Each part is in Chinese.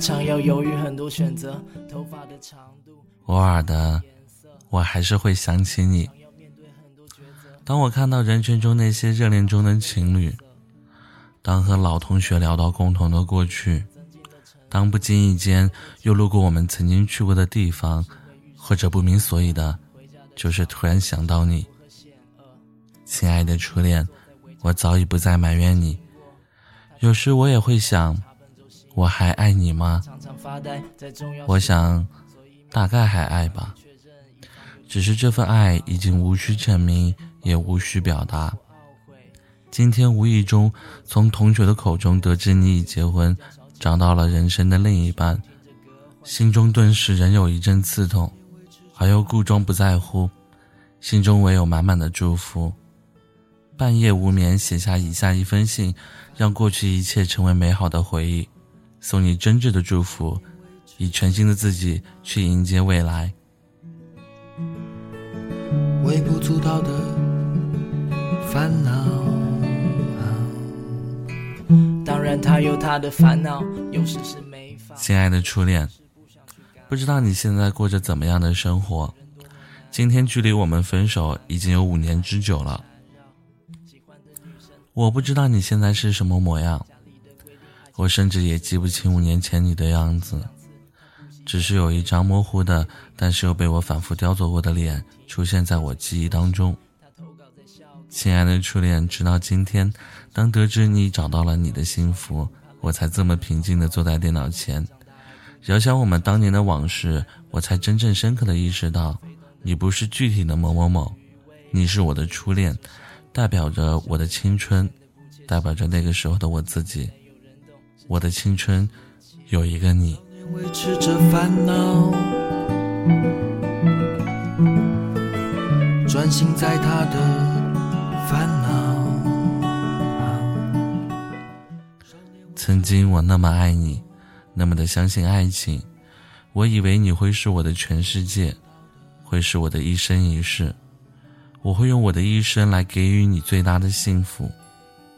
长要犹豫很多选择，头发的长度。偶尔的，我还是会想起你。当我看到人群中那些热恋中的情侣，当和老同学聊到共同的过去，当不经意间又路过我们曾经去过的地方，或者不明所以的，就是突然想到你，亲爱的初恋，我早已不再埋怨你。有时我也会想，我还爱你吗？我想，大概还爱吧，只是这份爱已经无需证明。也无需表达。今天无意中从同学的口中得知你已结婚，找到了人生的另一半，心中顿时仍有一阵刺痛，而又故装不在乎，心中唯有满满的祝福。半夜无眠，写下以下一封信，让过去一切成为美好的回忆，送你真挚的祝福，以全新的自己去迎接未来。微不足道的。烦恼。当然，他有他的烦恼，有时是没法。亲爱的初恋，不知道你现在过着怎么样的生活？今天距离我们分手已经有五年之久了。我不知道你现在是什么模样，我甚至也记不清五年前你的样子，只是有一张模糊的，但是又被我反复雕琢过的脸出现在我记忆当中。亲爱的初恋，直到今天，当得知你找到了你的幸福，我才这么平静地坐在电脑前，遥想我们当年的往事，我才真正深刻地意识到，你不是具体的某某某，你是我的初恋，代表着我的青春，代表着那个时候的我自己。我的青春，有一个你。专心在他的。烦恼。曾经我那么爱你，那么的相信爱情，我以为你会是我的全世界，会是我的一生一世，我会用我的一生来给予你最大的幸福。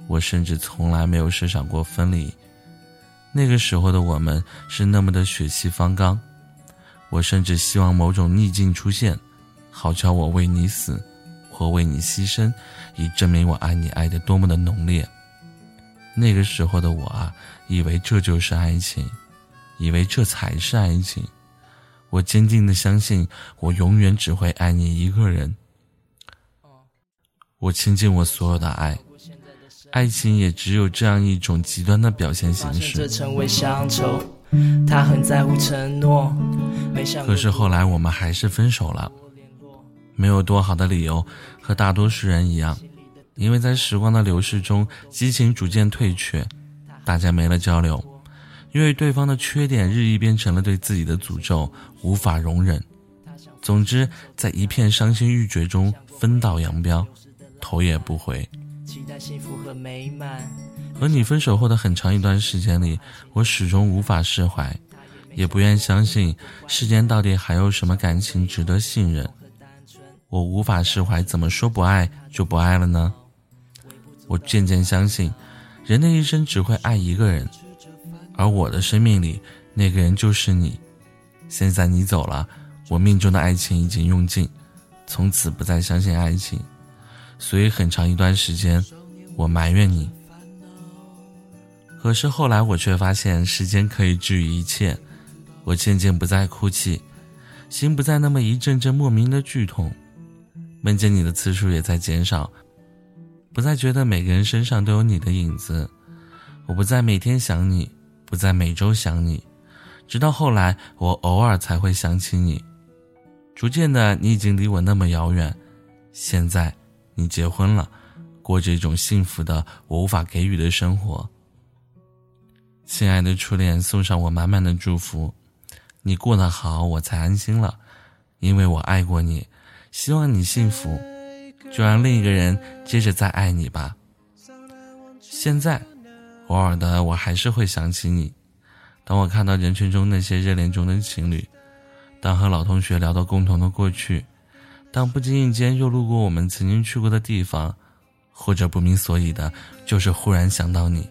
我甚至从来没有设想过分离。那个时候的我们是那么的血气方刚，我甚至希望某种逆境出现，好叫我为你死。或为你牺牲，以证明我爱你爱的多么的浓烈。那个时候的我啊，以为这就是爱情，以为这才是爱情。我坚定的相信，我永远只会爱你一个人。我倾尽我所有的爱，爱情也只有这样一种极端的表现形式。他很在乎承诺，可是后来我们还是分手了。没有多好的理由，和大多数人一样，因为在时光的流逝中，激情逐渐退却，大家没了交流，因为对方的缺点日益变成了对自己的诅咒，无法容忍。总之，在一片伤心欲绝中分道扬镳，头也不回。幸福和美满和你分手后的很长一段时间里，我始终无法释怀，也不愿相信世间到底还有什么感情值得信任。我无法释怀，怎么说不爱就不爱了呢？我渐渐相信，人的一生只会爱一个人，而我的生命里那个人就是你。现在你走了，我命中的爱情已经用尽，从此不再相信爱情，所以很长一段时间，我埋怨你。可是后来我却发现，时间可以治愈一切，我渐渐不再哭泣，心不再那么一阵阵莫名的剧痛。梦见你的次数也在减少，不再觉得每个人身上都有你的影子，我不再每天想你，不再每周想你，直到后来我偶尔才会想起你。逐渐的，你已经离我那么遥远，现在你结婚了，过着一种幸福的我无法给予的生活。亲爱的初恋，送上我满满的祝福，你过得好，我才安心了，因为我爱过你。希望你幸福，就让另一个人接着再爱你吧。现在，偶尔的我还是会想起你。当我看到人群中那些热恋中的情侣，当和老同学聊到共同的过去，当不经意间又路过我们曾经去过的地方，或者不明所以的，就是忽然想到你。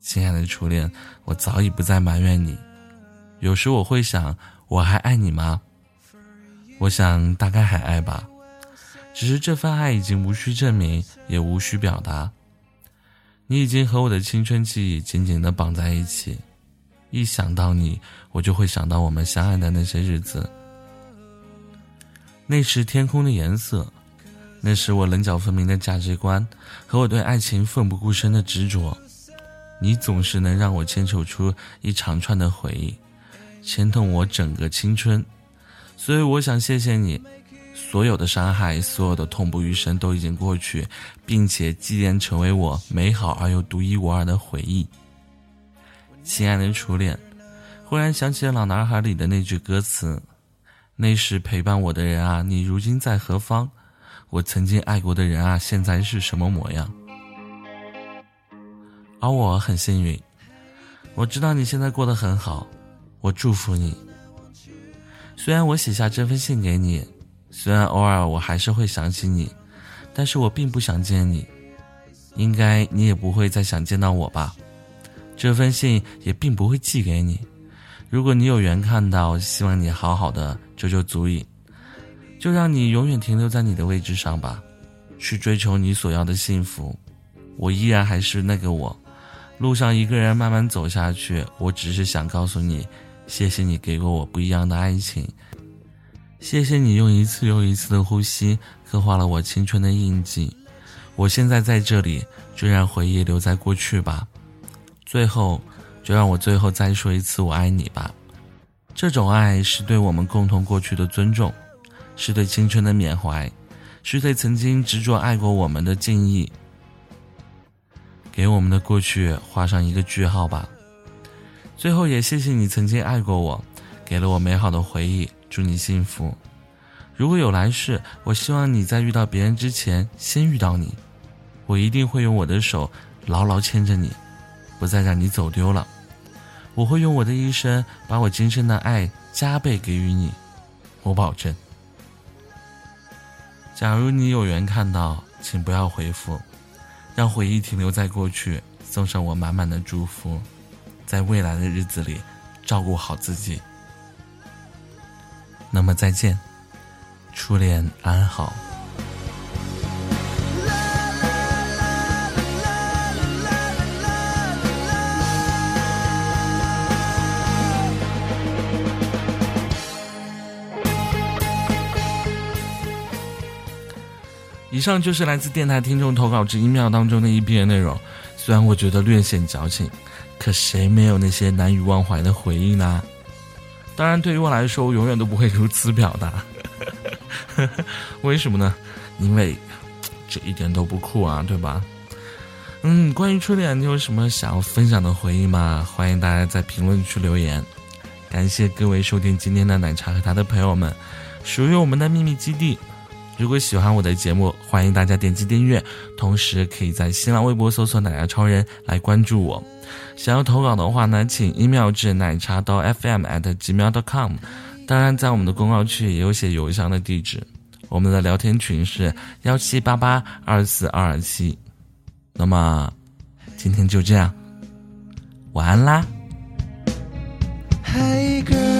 亲爱的初恋，我早已不再埋怨你。有时我会想，我还爱你吗？我想大概还爱吧，只是这份爱已经无需证明，也无需表达。你已经和我的青春记忆紧紧的绑在一起，一想到你，我就会想到我们相爱的那些日子。那时天空的颜色，那是我棱角分明的价值观和我对爱情奋不顾身的执着，你总是能让我牵扯出一长串的回忆，牵动我整个青春。所以我想谢谢你，所有的伤害，所有的痛不欲生都已经过去，并且积淀成为我美好而又独一无二的回忆。亲爱的初恋，忽然想起了《老男孩》里的那句歌词。那时陪伴我的人啊，你如今在何方？我曾经爱过的人啊，现在是什么模样？而我很幸运，我知道你现在过得很好，我祝福你。虽然我写下这封信给你，虽然偶尔我还是会想起你，但是我并不想见你，应该你也不会再想见到我吧？这封信也并不会寄给你。如果你有缘看到，希望你好好的，这就足以，就让你永远停留在你的位置上吧，去追求你所要的幸福。我依然还是那个我，路上一个人慢慢走下去。我只是想告诉你，谢谢你给过我不一样的爱情，谢谢你用一次又一次的呼吸刻画了我青春的印记。我现在在这里，就让回忆留在过去吧。最后。就让我最后再说一次“我爱你”吧。这种爱是对我们共同过去的尊重，是对青春的缅怀，是对曾经执着爱过我们的敬意。给我们的过去画上一个句号吧。最后也谢谢你曾经爱过我，给了我美好的回忆。祝你幸福。如果有来世，我希望你在遇到别人之前先遇到你。我一定会用我的手牢牢牵着你，不再让你走丢了。我会用我的一生，把我今生的爱加倍给予你，我保证。假如你有缘看到，请不要回复，让回忆停留在过去，送上我满满的祝福，在未来的日子里，照顾好自己。那么再见，初恋安好。以上就是来自电台听众投稿之一秒当中的一篇内容，虽然我觉得略显矫情，可谁没有那些难以忘怀的回忆呢？当然，对于我来说，我永远都不会如此表达。为什么呢？因为这一点都不酷啊，对吧？嗯，关于初恋，你有什么想要分享的回忆吗？欢迎大家在评论区留言。感谢各位收听今天的奶茶和他的朋友们，属于我们的秘密基地。如果喜欢我的节目，欢迎大家点击订阅，同时可以在新浪微博搜索“奶茶超人”来关注我。想要投稿的话呢，请 email 至奶茶到 fm at gmail.com。当然，在我们的公告区也有写邮箱的地址。我们的聊天群是幺七八八二四二二七。那么，今天就这样，晚安啦。想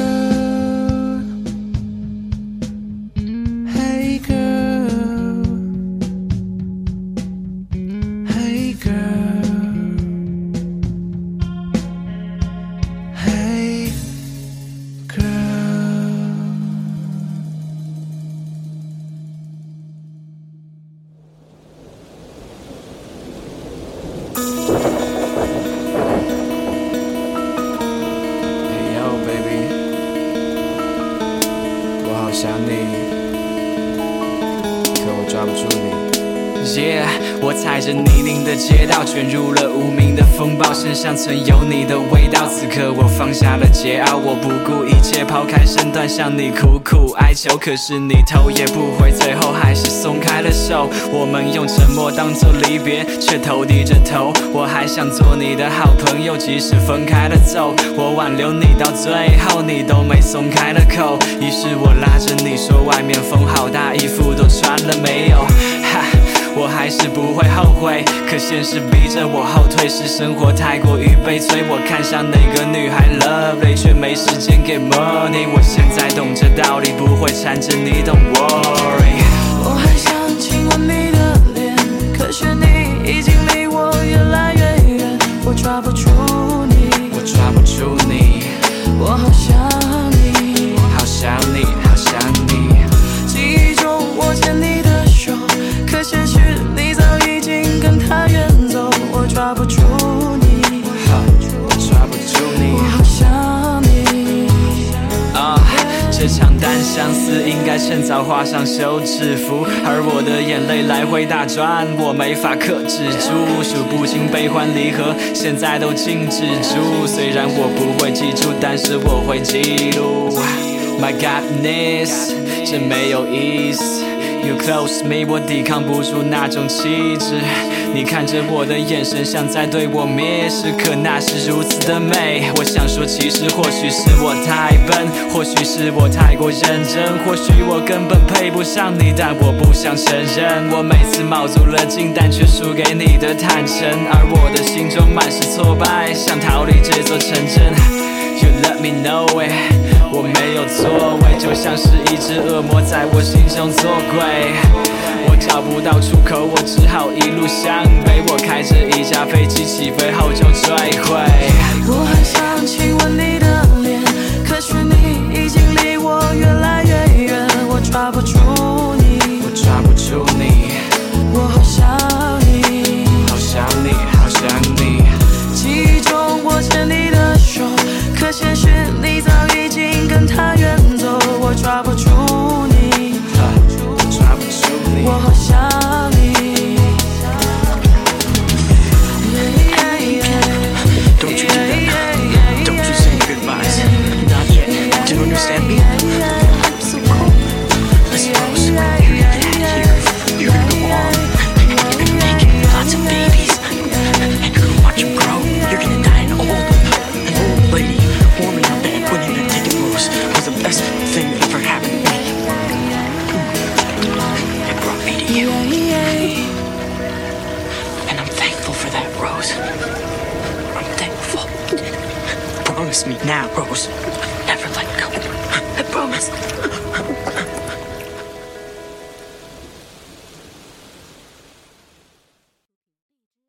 我踩着泥泞的街道，卷入了无名的风暴，身上曾有你的味道。此刻我放下了桀骜，我不顾一切抛开身段向你苦苦哀求。可是你头也不回，最后还是松开了手。我们用沉默当作离别，却头低着头。我还想做你的好朋友，即使分开了走，我挽留你到最后，你都没松开了口。于是我拉着你说，外面风好大，衣服都穿了没？还是不会后悔。可现实逼着我后退，是生活太过于悲催。我看上哪个女孩 lovely，却没时间给 money。我现在懂这道理，不会缠着你，Don't worry。我还想亲吻你的脸，可是你已经离我越来越远，我抓不住你，我抓不住你，我好想相思应该趁早画上休止符，而我的眼泪来回打转，我没法克制住，数不清悲欢离合，现在都静止住。虽然我不会记住，但是我会记录。My godness，真没有意思。You close me，我抵抗不住那种气质。你看着我的眼神，像在对我蔑视，可那是如此的美。我想说，其实或许是我太笨，或许是我太过认真，或许我根本配不上你，但我不想承认。我每次卯足了劲，但却输给你的坦诚，而我的心中满是挫败，想逃离这座城镇。You let me know it，我没有作为，就像是一只恶魔在我心中作鬼。找不到出口，我只好一路向北。我开着一架飞机起飞后就坠毁。Now, Rose.